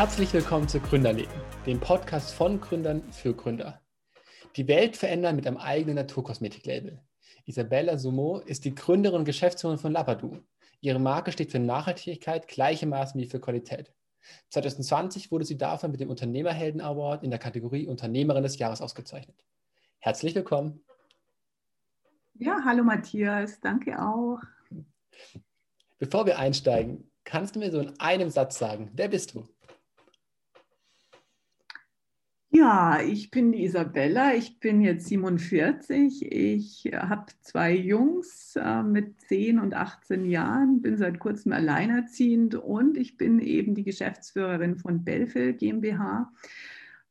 Herzlich willkommen zu Gründerleben, dem Podcast von Gründern für Gründer. Die Welt verändern mit einem eigenen Naturkosmetiklabel. Isabella Sumo ist die Gründerin und Geschäftsführerin von Labadou. Ihre Marke steht für Nachhaltigkeit gleichermaßen wie für Qualität. 2020 wurde sie dafür mit dem Unternehmerhelden Award in der Kategorie Unternehmerin des Jahres ausgezeichnet. Herzlich willkommen. Ja, hallo Matthias, danke auch. Bevor wir einsteigen, kannst du mir so in einem Satz sagen, wer bist du? Ja, ich bin die Isabella, ich bin jetzt 47, ich habe zwei Jungs äh, mit 10 und 18 Jahren, bin seit kurzem alleinerziehend und ich bin eben die Geschäftsführerin von Belfil GmbH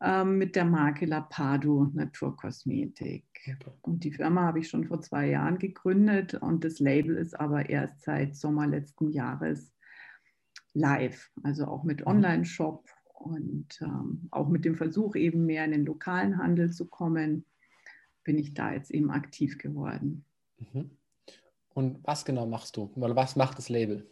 äh, mit der Marke Lapado Naturkosmetik. Und die Firma habe ich schon vor zwei Jahren gegründet und das Label ist aber erst seit Sommer letzten Jahres live, also auch mit mhm. Online-Shop und ähm, auch mit dem Versuch, eben mehr in den lokalen Handel zu kommen, bin ich da jetzt eben aktiv geworden. Mhm. Und was genau machst du? Oder was macht das Label?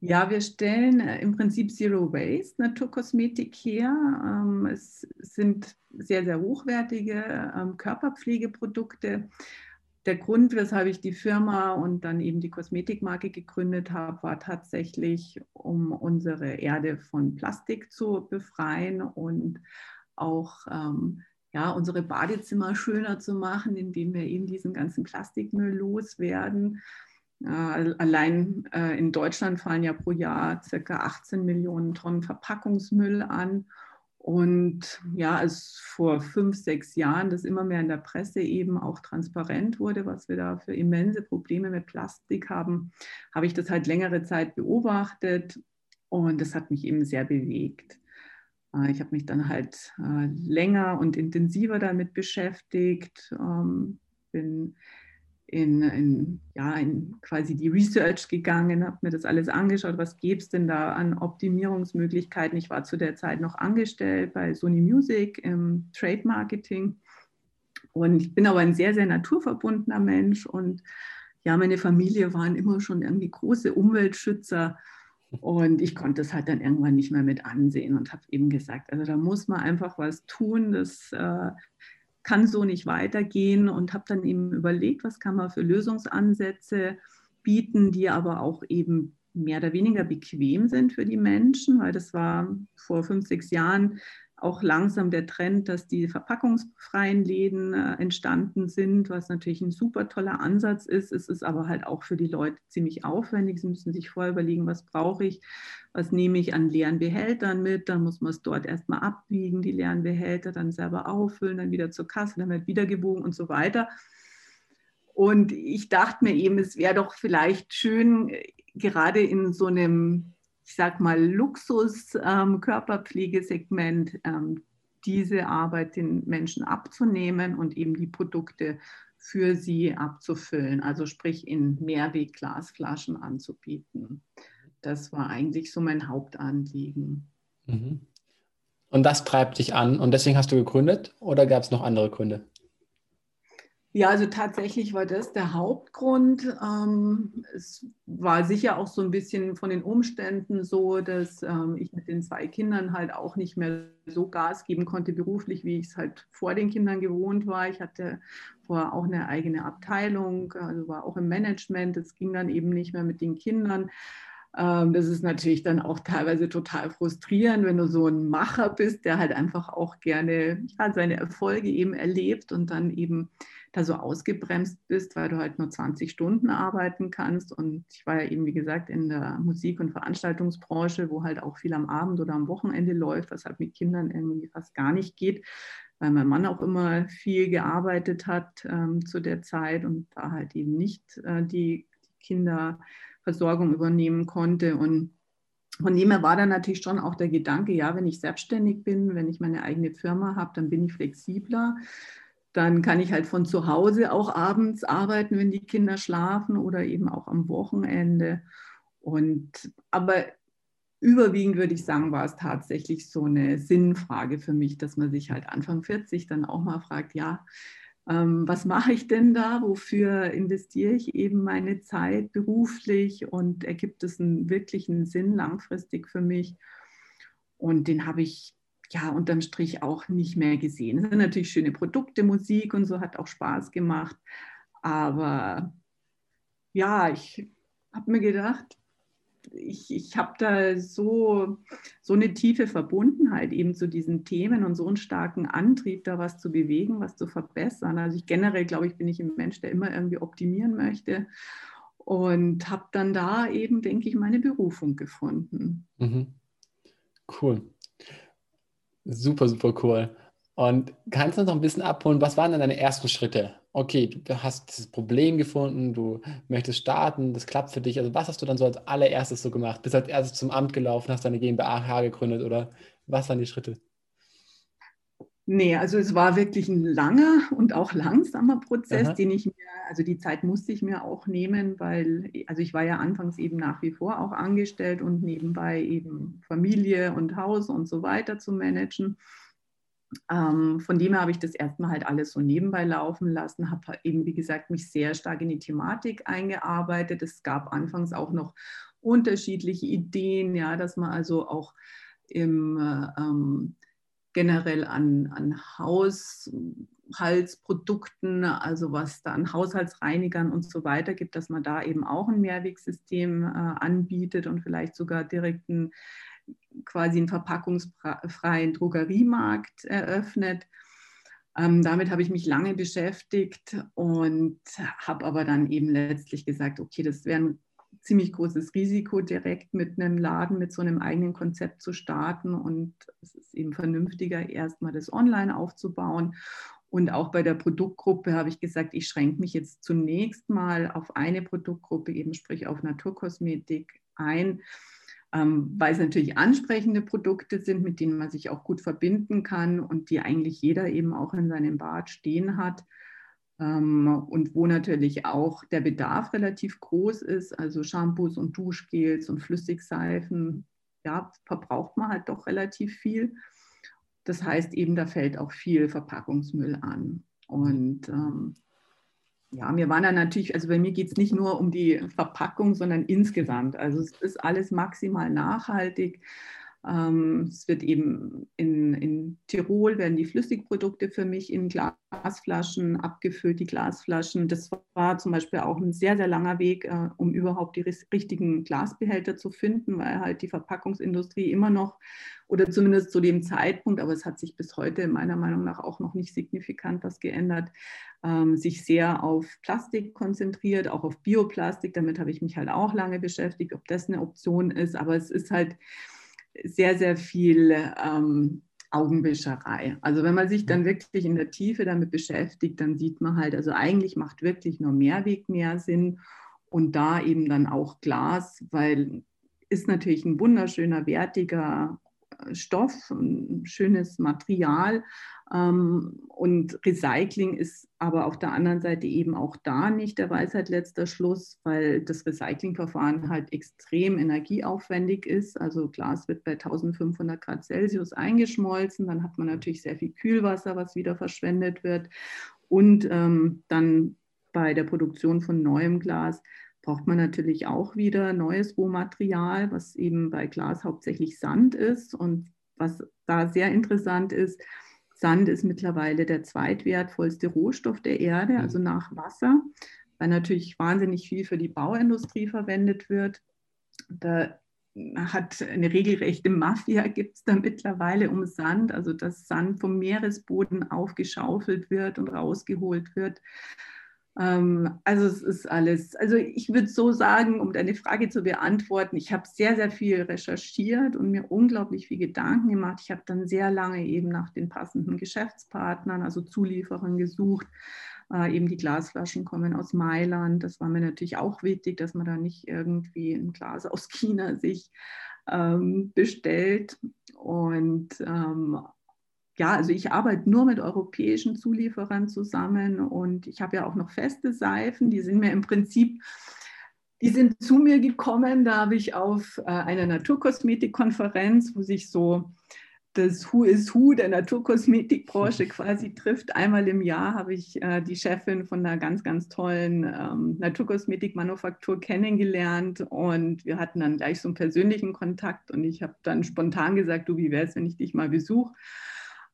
Ja, wir stellen äh, im Prinzip Zero Waste Naturkosmetik her. Ähm, es sind sehr, sehr hochwertige ähm, Körperpflegeprodukte der Grund, weshalb ich die Firma und dann eben die Kosmetikmarke gegründet habe, war tatsächlich, um unsere Erde von Plastik zu befreien und auch ähm, ja, unsere Badezimmer schöner zu machen, indem wir eben diesen ganzen Plastikmüll loswerden. Äh, allein äh, in Deutschland fallen ja pro Jahr circa 18 Millionen Tonnen Verpackungsmüll an. Und ja, als vor fünf, sechs Jahren das immer mehr in der Presse eben auch transparent wurde, was wir da für immense Probleme mit Plastik haben, habe ich das halt längere Zeit beobachtet und das hat mich eben sehr bewegt. Äh, ich habe mich dann halt äh, länger und intensiver damit beschäftigt, ähm, bin in, in, ja, in quasi die Research gegangen, habe mir das alles angeschaut, was gäbe es denn da an Optimierungsmöglichkeiten. Ich war zu der Zeit noch angestellt bei Sony Music im Trade Marketing und ich bin aber ein sehr, sehr naturverbundener Mensch und ja, meine Familie waren immer schon irgendwie große Umweltschützer und ich konnte es halt dann irgendwann nicht mehr mit ansehen und habe eben gesagt, also da muss man einfach was tun, das äh, kann so nicht weitergehen und habe dann eben überlegt, was kann man für Lösungsansätze bieten, die aber auch eben mehr oder weniger bequem sind für die Menschen, weil das war vor fünf, sechs Jahren auch langsam der Trend, dass die verpackungsfreien Läden äh, entstanden sind, was natürlich ein super toller Ansatz ist. Es ist aber halt auch für die Leute ziemlich aufwendig. Sie müssen sich vorher überlegen, was brauche ich, was nehme ich an leeren Behältern mit. Dann muss man es dort erstmal abwiegen, die leeren Behälter dann selber auffüllen, dann wieder zur Kasse, dann wird wieder gewogen und so weiter. Und ich dachte mir eben, es wäre doch vielleicht schön, äh, gerade in so einem ich sag mal, Luxus-Körperpflegesegment ähm, diese Arbeit den Menschen abzunehmen und eben die Produkte für sie abzufüllen, also sprich in Mehrwegglasflaschen anzubieten. Das war eigentlich so mein Hauptanliegen. Mhm. Und das treibt dich an und deswegen hast du gegründet oder gab es noch andere Gründe? Ja, also tatsächlich war das der Hauptgrund. Ähm, es war sicher auch so ein bisschen von den Umständen so, dass ähm, ich mit den zwei Kindern halt auch nicht mehr so Gas geben konnte beruflich, wie ich es halt vor den Kindern gewohnt war. Ich hatte vorher auch eine eigene Abteilung, also war auch im Management. Es ging dann eben nicht mehr mit den Kindern. Ähm, das ist natürlich dann auch teilweise total frustrierend, wenn du so ein Macher bist, der halt einfach auch gerne ja, seine Erfolge eben erlebt und dann eben da so ausgebremst bist, weil du halt nur 20 Stunden arbeiten kannst. Und ich war ja eben, wie gesagt, in der Musik- und Veranstaltungsbranche, wo halt auch viel am Abend oder am Wochenende läuft, was halt mit Kindern irgendwie fast gar nicht geht, weil mein Mann auch immer viel gearbeitet hat ähm, zu der Zeit und da halt eben nicht äh, die Kinderversorgung übernehmen konnte. Und von dem her war dann natürlich schon auch der Gedanke, ja, wenn ich selbstständig bin, wenn ich meine eigene Firma habe, dann bin ich flexibler. Dann kann ich halt von zu Hause auch abends arbeiten, wenn die Kinder schlafen oder eben auch am Wochenende. Und aber überwiegend würde ich sagen, war es tatsächlich so eine Sinnfrage für mich, dass man sich halt Anfang 40 dann auch mal fragt, ja, ähm, was mache ich denn da? Wofür investiere ich eben meine Zeit beruflich und ergibt es einen wirklichen Sinn langfristig für mich? Und den habe ich ja unterm Strich auch nicht mehr gesehen. Es sind natürlich schöne Produkte, Musik und so hat auch Spaß gemacht. Aber ja, ich habe mir gedacht, ich, ich habe da so, so eine tiefe Verbundenheit eben zu diesen Themen und so einen starken Antrieb, da was zu bewegen, was zu verbessern. Also ich generell glaube ich, bin ich ein Mensch, der immer irgendwie optimieren möchte und habe dann da eben, denke ich, meine Berufung gefunden. Mhm. Cool. Super, super cool. Und kannst du uns noch ein bisschen abholen, was waren denn deine ersten Schritte? Okay, du hast das Problem gefunden, du möchtest starten, das klappt für dich. Also was hast du dann so als allererstes so gemacht? Bist als erstes zum Amt gelaufen, hast deine GmbH gegründet oder was waren die Schritte? Nee, also es war wirklich ein langer und auch langsamer Prozess, Aha. den ich mir, also die Zeit musste ich mir auch nehmen, weil, also ich war ja anfangs eben nach wie vor auch angestellt und nebenbei eben Familie und Haus und so weiter zu managen. Ähm, von dem her habe ich das erstmal halt alles so nebenbei laufen lassen, habe halt eben, wie gesagt, mich sehr stark in die Thematik eingearbeitet. Es gab anfangs auch noch unterschiedliche Ideen, ja, dass man also auch im, ähm, generell an, an Haushaltsprodukten, also was da an Haushaltsreinigern und so weiter gibt, dass man da eben auch ein Mehrwegsystem äh, anbietet und vielleicht sogar direkt ein quasi einen verpackungsfreien Drogeriemarkt eröffnet. Ähm, damit habe ich mich lange beschäftigt und habe aber dann eben letztlich gesagt, okay, das wäre ein ziemlich großes Risiko, direkt mit einem Laden, mit so einem eigenen Konzept zu starten. Und es ist eben vernünftiger, erstmal das online aufzubauen. Und auch bei der Produktgruppe habe ich gesagt, ich schränke mich jetzt zunächst mal auf eine Produktgruppe, eben sprich auf Naturkosmetik ein ähm, weil es natürlich ansprechende Produkte sind, mit denen man sich auch gut verbinden kann und die eigentlich jeder eben auch in seinem Bad stehen hat. Ähm, und wo natürlich auch der Bedarf relativ groß ist, also Shampoos und Duschgels und Flüssigseifen, ja, verbraucht man halt doch relativ viel. Das heißt eben, da fällt auch viel Verpackungsmüll an. Und ähm, ja, mir war dann natürlich, also bei mir geht es nicht nur um die Verpackung, sondern insgesamt. Also es ist alles maximal nachhaltig. Ähm, es wird eben in, in Tirol werden die Flüssigprodukte für mich in Glasflaschen abgefüllt, die Glasflaschen. Das war zum Beispiel auch ein sehr, sehr langer Weg, äh, um überhaupt die richtigen Glasbehälter zu finden, weil halt die Verpackungsindustrie immer noch oder zumindest zu dem Zeitpunkt, aber es hat sich bis heute meiner Meinung nach auch noch nicht signifikant was geändert, ähm, sich sehr auf Plastik konzentriert, auch auf Bioplastik. Damit habe ich mich halt auch lange beschäftigt, ob das eine Option ist. Aber es ist halt sehr, sehr viel ähm, Augenwischerei. Also wenn man sich dann wirklich in der Tiefe damit beschäftigt, dann sieht man halt, also eigentlich macht wirklich nur Mehrweg mehr Sinn und da eben dann auch Glas, weil ist natürlich ein wunderschöner, wertiger Stoff, ein schönes Material. Ähm, und Recycling ist aber auf der anderen Seite eben auch da nicht der Weisheit letzter Schluss, weil das Recyclingverfahren halt extrem energieaufwendig ist. Also Glas wird bei 1500 Grad Celsius eingeschmolzen, dann hat man natürlich sehr viel Kühlwasser, was wieder verschwendet wird. Und ähm, dann bei der Produktion von neuem Glas braucht man natürlich auch wieder neues Rohmaterial, was eben bei Glas hauptsächlich Sand ist. Und was da sehr interessant ist, Sand ist mittlerweile der zweitwertvollste Rohstoff der Erde, mhm. also nach Wasser, weil natürlich wahnsinnig viel für die Bauindustrie verwendet wird. Da hat eine regelrechte Mafia, gibt es da mittlerweile um Sand, also dass Sand vom Meeresboden aufgeschaufelt wird und rausgeholt wird. Ähm, also es ist alles, also ich würde so sagen, um deine Frage zu beantworten, ich habe sehr, sehr viel recherchiert und mir unglaublich viel Gedanken gemacht. Ich habe dann sehr lange eben nach den passenden Geschäftspartnern, also Zulieferern gesucht. Äh, eben die Glasflaschen kommen aus Mailand. Das war mir natürlich auch wichtig, dass man da nicht irgendwie ein Glas aus China sich ähm, bestellt. Und ähm, ja, also ich arbeite nur mit europäischen Zulieferern zusammen und ich habe ja auch noch feste Seifen, die sind mir im Prinzip, die sind zu mir gekommen, da habe ich auf äh, einer Naturkosmetikkonferenz, wo sich so das Who is Who der Naturkosmetikbranche quasi trifft. Einmal im Jahr habe ich äh, die Chefin von einer ganz, ganz tollen ähm, Naturkosmetikmanufaktur kennengelernt und wir hatten dann gleich so einen persönlichen Kontakt und ich habe dann spontan gesagt, du, wie wäre es, wenn ich dich mal besuche?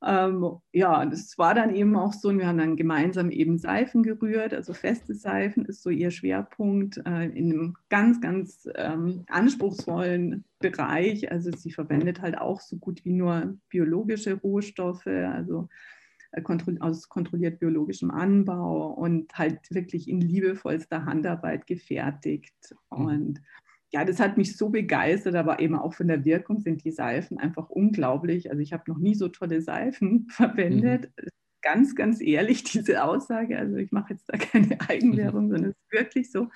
Ähm, ja, das war dann eben auch so, und wir haben dann gemeinsam eben Seifen gerührt, also feste Seifen ist so ihr Schwerpunkt äh, in einem ganz, ganz ähm, anspruchsvollen Bereich. Also sie verwendet halt auch so gut wie nur biologische Rohstoffe, also äh, aus kontrolliert biologischem Anbau und halt wirklich in liebevollster Handarbeit gefertigt. Mhm. Und ja, das hat mich so begeistert, aber eben auch von der Wirkung sind die Seifen einfach unglaublich. Also ich habe noch nie so tolle Seifen verwendet. Mhm. Ganz, ganz ehrlich, diese Aussage. Also ich mache jetzt da keine Eigenwerbung, mhm. sondern es ist wirklich so.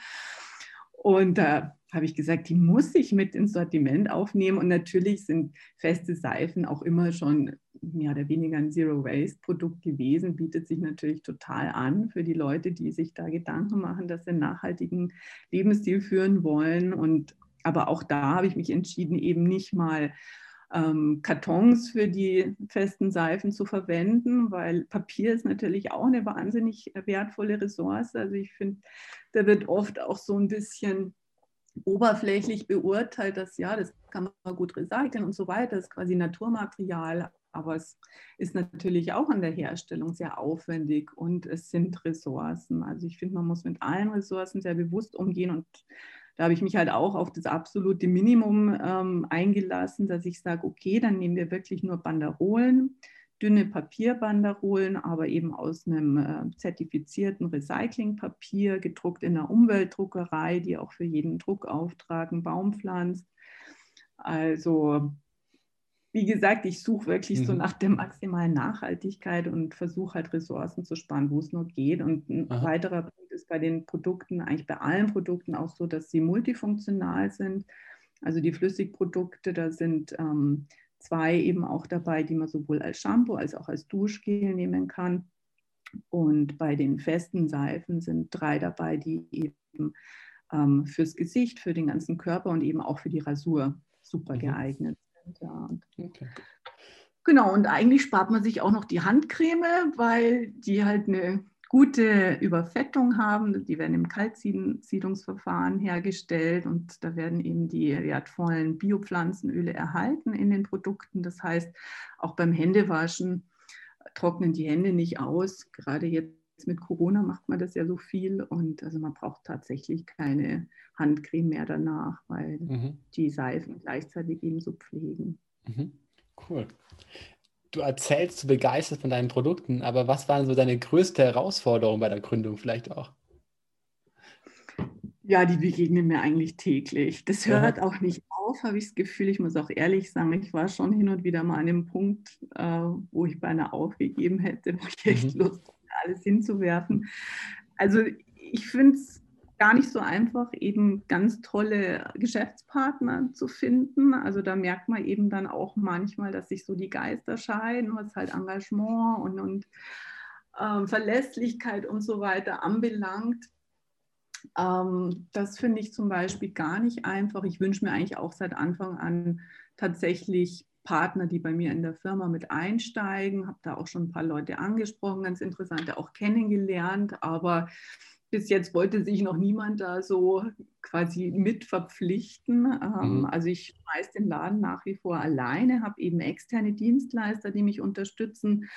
Und da habe ich gesagt, die muss ich mit ins Sortiment aufnehmen. Und natürlich sind feste Seifen auch immer schon mehr oder weniger ein Zero-Waste-Produkt gewesen, bietet sich natürlich total an für die Leute, die sich da Gedanken machen, dass sie einen nachhaltigen Lebensstil führen wollen. Und aber auch da habe ich mich entschieden, eben nicht mal ähm, Kartons für die festen Seifen zu verwenden, weil Papier ist natürlich auch eine wahnsinnig wertvolle Ressource. Also ich finde, da wird oft auch so ein bisschen oberflächlich beurteilt, dass ja, das kann man gut recyceln und so weiter, das ist quasi Naturmaterial, aber es ist natürlich auch an der Herstellung sehr aufwendig und es sind Ressourcen. Also ich finde, man muss mit allen Ressourcen sehr bewusst umgehen und da habe ich mich halt auch auf das absolute Minimum ähm, eingelassen, dass ich sage, okay, dann nehmen wir wirklich nur Banderolen, dünne Papierbanderolen, aber eben aus einem äh, zertifizierten Recyclingpapier, gedruckt in einer Umweltdruckerei, die auch für jeden Druckauftrag einen Baum pflanzt. Also wie gesagt, ich suche wirklich mhm. so nach der maximalen Nachhaltigkeit und versuche halt Ressourcen zu sparen, wo es nur geht. Und ein Aha. weiterer Punkt ist bei den Produkten, eigentlich bei allen Produkten auch so, dass sie multifunktional sind. Also die Flüssigprodukte, da sind ähm, zwei eben auch dabei, die man sowohl als Shampoo als auch als Duschgel nehmen kann. Und bei den festen Seifen sind drei dabei, die eben ähm, fürs Gesicht, für den ganzen Körper und eben auch für die Rasur super mhm. geeignet ja. Okay. Genau, und eigentlich spart man sich auch noch die Handcreme, weil die halt eine gute Überfettung haben. Die werden im Kaltsiedungsverfahren hergestellt und da werden eben die wertvollen Biopflanzenöle erhalten in den Produkten. Das heißt, auch beim Händewaschen trocknen die Hände nicht aus. Gerade jetzt mit Corona macht man das ja so viel und also man braucht tatsächlich keine Handcreme mehr danach, weil mhm. die Seifen gleichzeitig ebenso pflegen. Mhm. Cool. Du erzählst so begeistert von deinen Produkten, aber was waren so deine größte Herausforderung bei der Gründung vielleicht auch? Ja, die begegnen mir eigentlich täglich. Das hört ja. auch nicht auf, habe ich das Gefühl. Ich muss auch ehrlich sagen, ich war schon hin und wieder mal an dem Punkt, äh, wo ich beinahe aufgegeben hätte, wo ich echt mhm. Lust alles hinzuwerfen. Also ich finde es gar nicht so einfach, eben ganz tolle Geschäftspartner zu finden. Also da merkt man eben dann auch manchmal, dass sich so die Geister scheiden, was halt Engagement und, und ähm, Verlässlichkeit und so weiter anbelangt. Ähm, das finde ich zum Beispiel gar nicht einfach. Ich wünsche mir eigentlich auch seit Anfang an tatsächlich Partner, die bei mir in der Firma mit einsteigen. Habe da auch schon ein paar Leute angesprochen, ganz interessante auch kennengelernt, aber bis jetzt wollte sich noch niemand da so quasi mit verpflichten. Ähm, mhm. Also ich schmeiße den Laden nach wie vor alleine, habe eben externe Dienstleister, die mich unterstützen,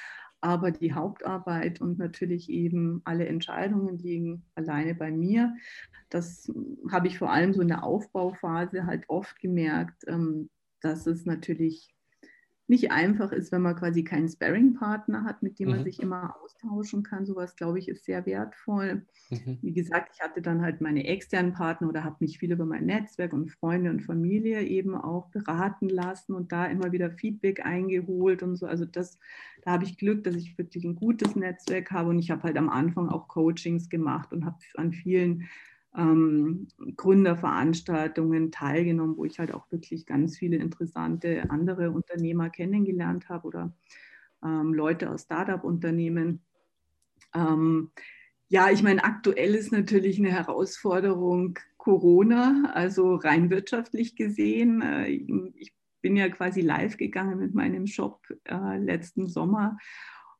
aber die Hauptarbeit und natürlich eben alle Entscheidungen liegen alleine bei mir. Das habe ich vor allem so in der Aufbauphase halt oft gemerkt, ähm, dass es natürlich nicht einfach ist, wenn man quasi keinen Sparring-Partner hat, mit dem man mhm. sich immer austauschen kann. Sowas, glaube ich, ist sehr wertvoll. Mhm. Wie gesagt, ich hatte dann halt meine externen Partner oder habe mich viel über mein Netzwerk und Freunde und Familie eben auch beraten lassen und da immer wieder Feedback eingeholt und so. Also das, da habe ich Glück, dass ich wirklich ein gutes Netzwerk habe und ich habe halt am Anfang auch Coachings gemacht und habe an vielen ähm, Gründerveranstaltungen teilgenommen, wo ich halt auch wirklich ganz viele interessante andere Unternehmer kennengelernt habe oder ähm, Leute aus Startup-Unternehmen. Ähm, ja, ich meine, aktuell ist natürlich eine Herausforderung Corona, also rein wirtschaftlich gesehen. Äh, ich bin ja quasi live gegangen mit meinem Shop äh, letzten Sommer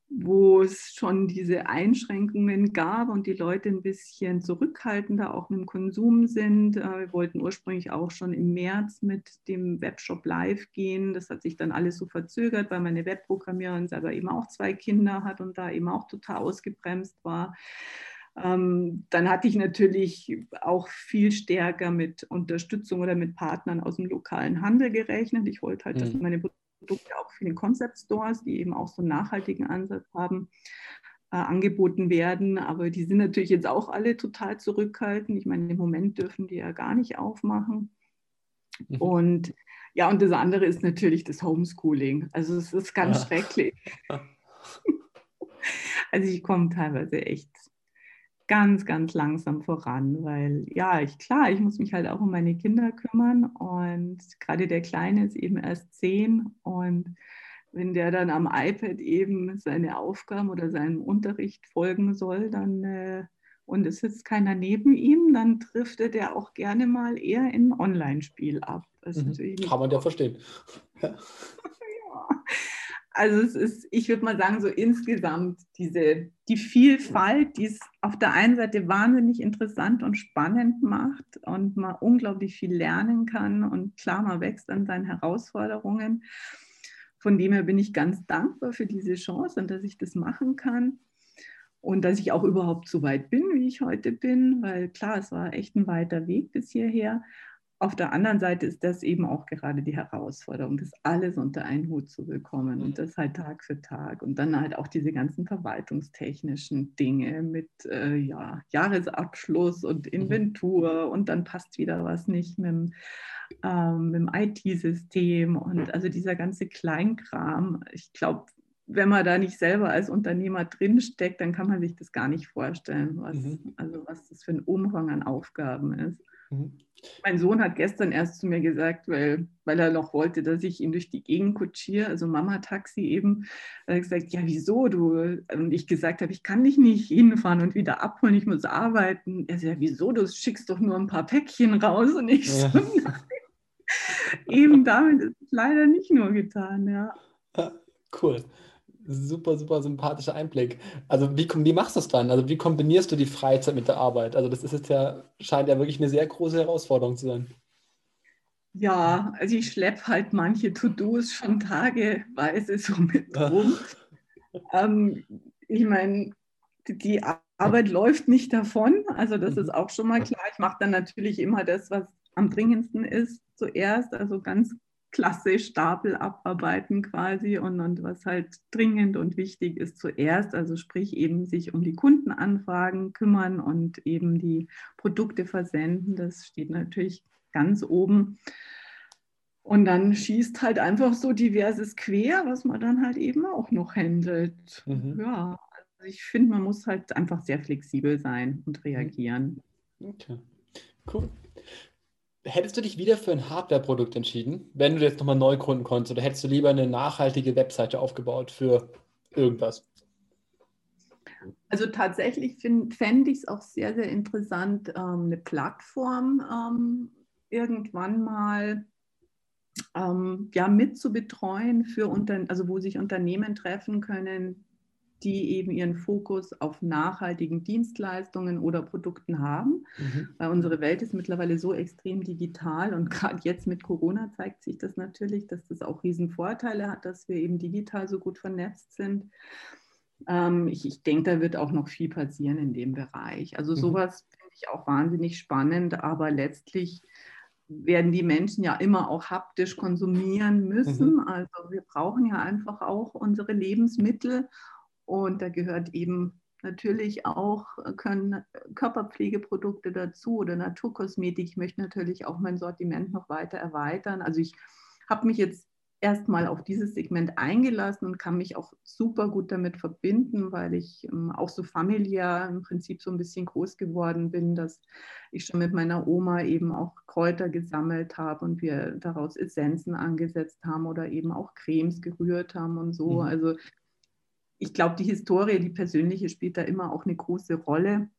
wo es schon diese Einschränkungen gab und die Leute ein bisschen zurückhaltender auch mit dem Konsum sind. Äh, wir wollten ursprünglich auch schon im März mit dem Webshop live gehen. Das hat sich dann alles so verzögert, weil meine Webprogrammiererin selber eben auch zwei Kinder hat und da eben auch total ausgebremst war. Ähm, dann hatte ich natürlich auch viel stärker mit Unterstützung oder mit Partnern aus dem lokalen Handel gerechnet. Ich wollte halt, dass mhm. meine Produkte auch für den Concept Stores, die eben auch so einen nachhaltigen Ansatz haben, äh, angeboten werden. Aber die sind natürlich jetzt auch alle total zurückhaltend. Ich meine, im Moment dürfen die ja gar nicht aufmachen. Mhm. Und ja, und das andere ist natürlich das Homeschooling. Also es ist ganz ja. schrecklich. also ich komme teilweise echt ganz, ganz langsam voran, weil ja, ich klar, ich muss mich halt auch um meine Kinder kümmern und gerade der Kleine ist eben erst zehn und wenn der dann am iPad eben seine Aufgaben oder seinem Unterricht folgen soll, dann äh, und es sitzt keiner neben ihm, dann driftet er auch gerne mal eher in ein Online-Spiel ab. Mhm. Kann man ja verstehen. ja. Also es ist, ich würde mal sagen, so insgesamt diese, die Vielfalt, die es auf der einen Seite wahnsinnig interessant und spannend macht und man unglaublich viel lernen kann und klar, man wächst an seinen Herausforderungen. Von dem her bin ich ganz dankbar für diese Chance und dass ich das machen kann und dass ich auch überhaupt so weit bin, wie ich heute bin, weil klar, es war echt ein weiter Weg bis hierher. Auf der anderen Seite ist das eben auch gerade die Herausforderung, das alles unter einen Hut zu bekommen und das halt Tag für Tag. Und dann halt auch diese ganzen verwaltungstechnischen Dinge mit äh, ja, Jahresabschluss und mhm. Inventur und dann passt wieder was nicht mit dem, ähm, dem IT-System und also dieser ganze Kleinkram. Ich glaube, wenn man da nicht selber als Unternehmer drinsteckt, dann kann man sich das gar nicht vorstellen, was, mhm. also was das für ein Umfang an Aufgaben ist. Mhm. Mein Sohn hat gestern erst zu mir gesagt, weil, weil er noch wollte, dass ich ihn durch die Gegend kutschiere, also Mama-Taxi eben, hat er gesagt, ja wieso du? Und ich gesagt habe, ich kann dich nicht hinfahren und wieder abholen, ich muss arbeiten. Er sagt, ja wieso, du schickst doch nur ein paar Päckchen raus. Und ich ja. so, eben damit ist es leider nicht nur getan, ja. Cool super, super sympathischer Einblick. Also wie, wie machst du es dann? Also wie kombinierst du die Freizeit mit der Arbeit? Also das ist jetzt ja, scheint ja wirklich eine sehr große Herausforderung zu sein. Ja, also ich schleppe halt manche To-Dos schon tageweise so mit rum. ähm, ich meine, die Arbeit läuft nicht davon, also das ist mhm. auch schon mal klar. Ich mache dann natürlich immer das, was am dringendsten ist zuerst, also ganz klassisch Stapel abarbeiten quasi und, und was halt dringend und wichtig ist zuerst, also sprich eben sich um die Kundenanfragen kümmern und eben die Produkte versenden, das steht natürlich ganz oben. Und dann schießt halt einfach so diverses quer, was man dann halt eben auch noch handelt. Mhm. Ja, also ich finde, man muss halt einfach sehr flexibel sein und reagieren. Okay, cool. Hättest du dich wieder für ein Hardware-Produkt entschieden, wenn du jetzt nochmal neu gründen konntest, oder hättest du lieber eine nachhaltige Webseite aufgebaut für irgendwas? Also tatsächlich fände ich es auch sehr, sehr interessant, ähm, eine Plattform ähm, irgendwann mal ähm, ja, mit für Unter also wo sich Unternehmen treffen können, die eben ihren Fokus auf nachhaltigen Dienstleistungen oder Produkten haben. Mhm. Weil unsere Welt ist mittlerweile so extrem digital und gerade jetzt mit Corona zeigt sich das natürlich, dass das auch Riesenvorteile hat, dass wir eben digital so gut vernetzt sind. Ähm, ich, ich denke, da wird auch noch viel passieren in dem Bereich. Also mhm. sowas finde ich auch wahnsinnig spannend, aber letztlich werden die Menschen ja immer auch haptisch konsumieren müssen. Mhm. Also wir brauchen ja einfach auch unsere Lebensmittel und da gehört eben natürlich auch, äh, können Körperpflegeprodukte dazu oder Naturkosmetik. Ich möchte natürlich auch mein Sortiment noch weiter erweitern. Also ich habe mich jetzt erstmal auf dieses Segment eingelassen und kann mich auch super gut damit verbinden, weil ich ähm, auch so familiär im Prinzip so ein bisschen groß geworden bin, dass ich schon mit meiner Oma eben auch Kräuter gesammelt habe und wir daraus Essenzen angesetzt haben oder eben auch Cremes gerührt haben und so. Mhm. Also ich glaube, die Historie, die persönliche spielt da immer auch eine große Rolle.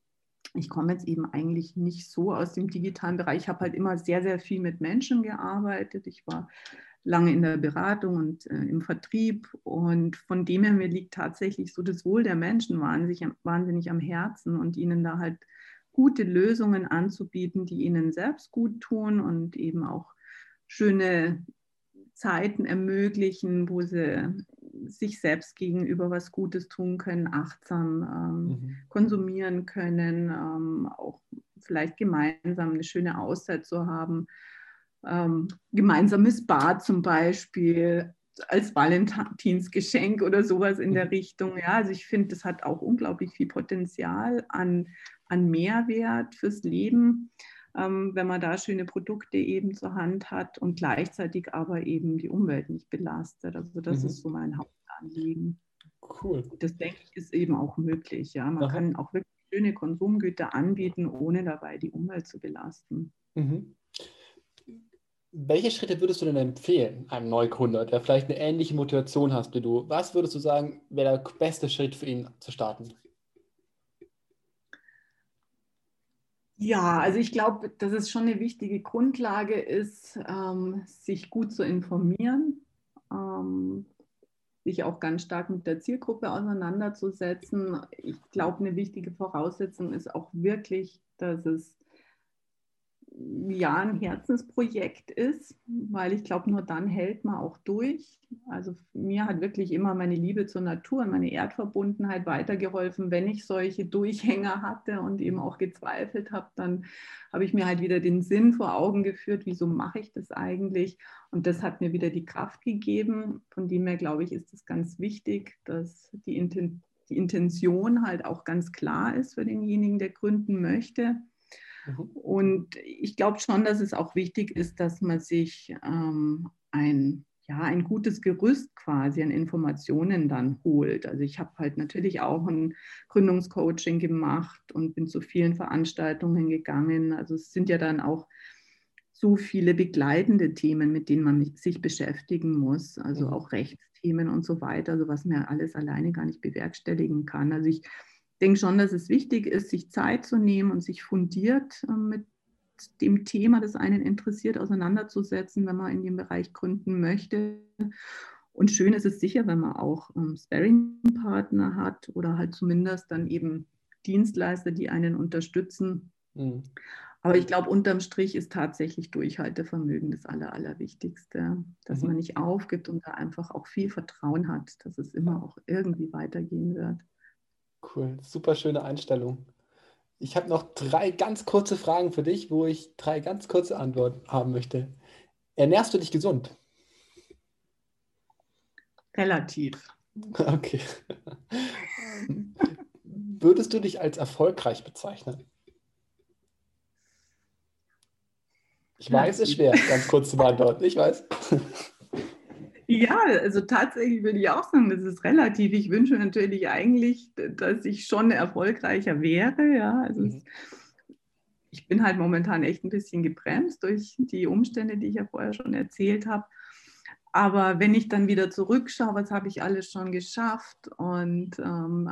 Ich komme jetzt eben eigentlich nicht so aus dem digitalen Bereich. Ich habe halt immer sehr, sehr viel mit Menschen gearbeitet. Ich war lange in der Beratung und äh, im Vertrieb. Und von dem her mir liegt tatsächlich so das Wohl der Menschen wahnsinnig, wahnsinnig am Herzen und ihnen da halt gute Lösungen anzubieten, die ihnen selbst gut tun und eben auch schöne Zeiten ermöglichen, wo sie sich selbst gegenüber was Gutes tun können, achtsam ähm, mhm. konsumieren können, ähm, auch vielleicht gemeinsam eine schöne Auszeit zu haben. Ähm, gemeinsames Bad zum Beispiel als Valentinsgeschenk oder sowas in der mhm. Richtung. Ja, also ich finde, das hat auch unglaublich viel Potenzial an, an Mehrwert fürs Leben wenn man da schöne Produkte eben zur Hand hat und gleichzeitig aber eben die Umwelt nicht belastet. Also das mhm. ist so mein Hauptanliegen. Cool. Das denke ich ist eben auch möglich. Ja, man Aha. kann auch wirklich schöne Konsumgüter anbieten, ohne dabei die Umwelt zu belasten. Mhm. Welche Schritte würdest du denn empfehlen, einem Neugründer, der vielleicht eine ähnliche Motivation hast wie du? Was würdest du sagen, wäre der beste Schritt für ihn zu starten? Ja, also ich glaube, dass es schon eine wichtige Grundlage ist, ähm, sich gut zu informieren, ähm, sich auch ganz stark mit der Zielgruppe auseinanderzusetzen. Ich glaube, eine wichtige Voraussetzung ist auch wirklich, dass es ja ein Herzensprojekt ist, weil ich glaube, nur dann hält man auch durch. Also mir hat wirklich immer meine Liebe zur Natur und meine Erdverbundenheit weitergeholfen. Wenn ich solche Durchhänger hatte und eben auch gezweifelt habe, dann habe ich mir halt wieder den Sinn vor Augen geführt, wieso mache ich das eigentlich? Und das hat mir wieder die Kraft gegeben. Von dem her, glaube ich, ist es ganz wichtig, dass die, Inten die Intention halt auch ganz klar ist für denjenigen, der gründen möchte. Und ich glaube schon, dass es auch wichtig ist, dass man sich ähm, ein, ja, ein gutes Gerüst quasi an Informationen dann holt. Also ich habe halt natürlich auch ein Gründungscoaching gemacht und bin zu vielen Veranstaltungen gegangen. Also es sind ja dann auch so viele begleitende Themen, mit denen man sich beschäftigen muss, also mhm. auch Rechtsthemen und so weiter, also was man alles alleine gar nicht bewerkstelligen kann. Also ich denke schon, dass es wichtig ist, sich Zeit zu nehmen und sich fundiert äh, mit dem Thema, das einen interessiert, auseinanderzusetzen, wenn man in dem Bereich gründen möchte. Und schön ist es sicher, wenn man auch ähm, Sparing-Partner hat oder halt zumindest dann eben Dienstleister, die einen unterstützen. Mhm. Aber ich glaube, unterm Strich ist tatsächlich Durchhaltevermögen das Aller, Allerwichtigste, dass mhm. man nicht aufgibt und da einfach auch viel Vertrauen hat, dass es immer auch irgendwie weitergehen wird. Cool, super schöne Einstellung. Ich habe noch drei ganz kurze Fragen für dich, wo ich drei ganz kurze Antworten haben möchte. Ernährst du dich gesund? Relativ. Okay. Würdest du dich als erfolgreich bezeichnen? Ich weiß, es ist schwer, ganz kurz zu beantworten. Ich weiß. Ja, also tatsächlich würde ich auch sagen, das ist relativ. Ich wünsche natürlich eigentlich, dass ich schon erfolgreicher wäre. Ja, also mhm. es, ich bin halt momentan echt ein bisschen gebremst durch die Umstände, die ich ja vorher schon erzählt habe. Aber wenn ich dann wieder zurückschaue, was habe ich alles schon geschafft und ähm,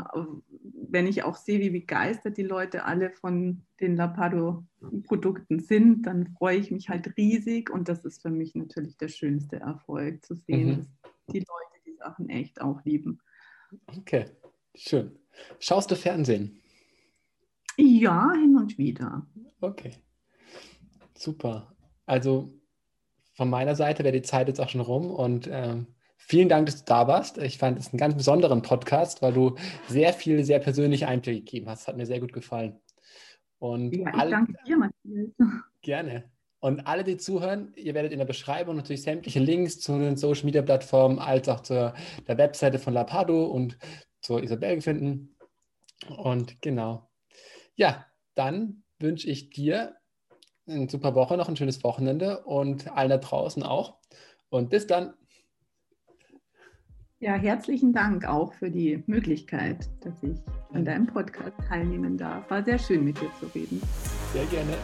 wenn ich auch sehe, wie begeistert die Leute alle von den Lapado-Produkten sind, dann freue ich mich halt riesig und das ist für mich natürlich der schönste Erfolg, zu sehen, mhm. dass die Leute die Sachen echt auch lieben. Okay, schön. Schaust du Fernsehen? Ja, hin und wieder. Okay, super. Also von meiner Seite wäre die Zeit jetzt auch schon rum und ähm, vielen Dank, dass du da warst. Ich fand es einen ganz besonderen Podcast, weil du sehr viel, sehr persönliche Einblicke gegeben hast. Hat mir sehr gut gefallen. Und ja, alle, danke dir, Matthias. Gerne. Und alle, die zuhören, ihr werdet in der Beschreibung natürlich sämtliche Links zu den Social Media Plattformen als auch zur der Webseite von Lapado und zur Isabel finden. Und genau. Ja, dann wünsche ich dir eine super Woche, noch ein schönes Wochenende und allen da draußen auch. Und bis dann. Ja, herzlichen Dank auch für die Möglichkeit, dass ich an deinem Podcast teilnehmen darf. War sehr schön, mit dir zu reden. Sehr gerne.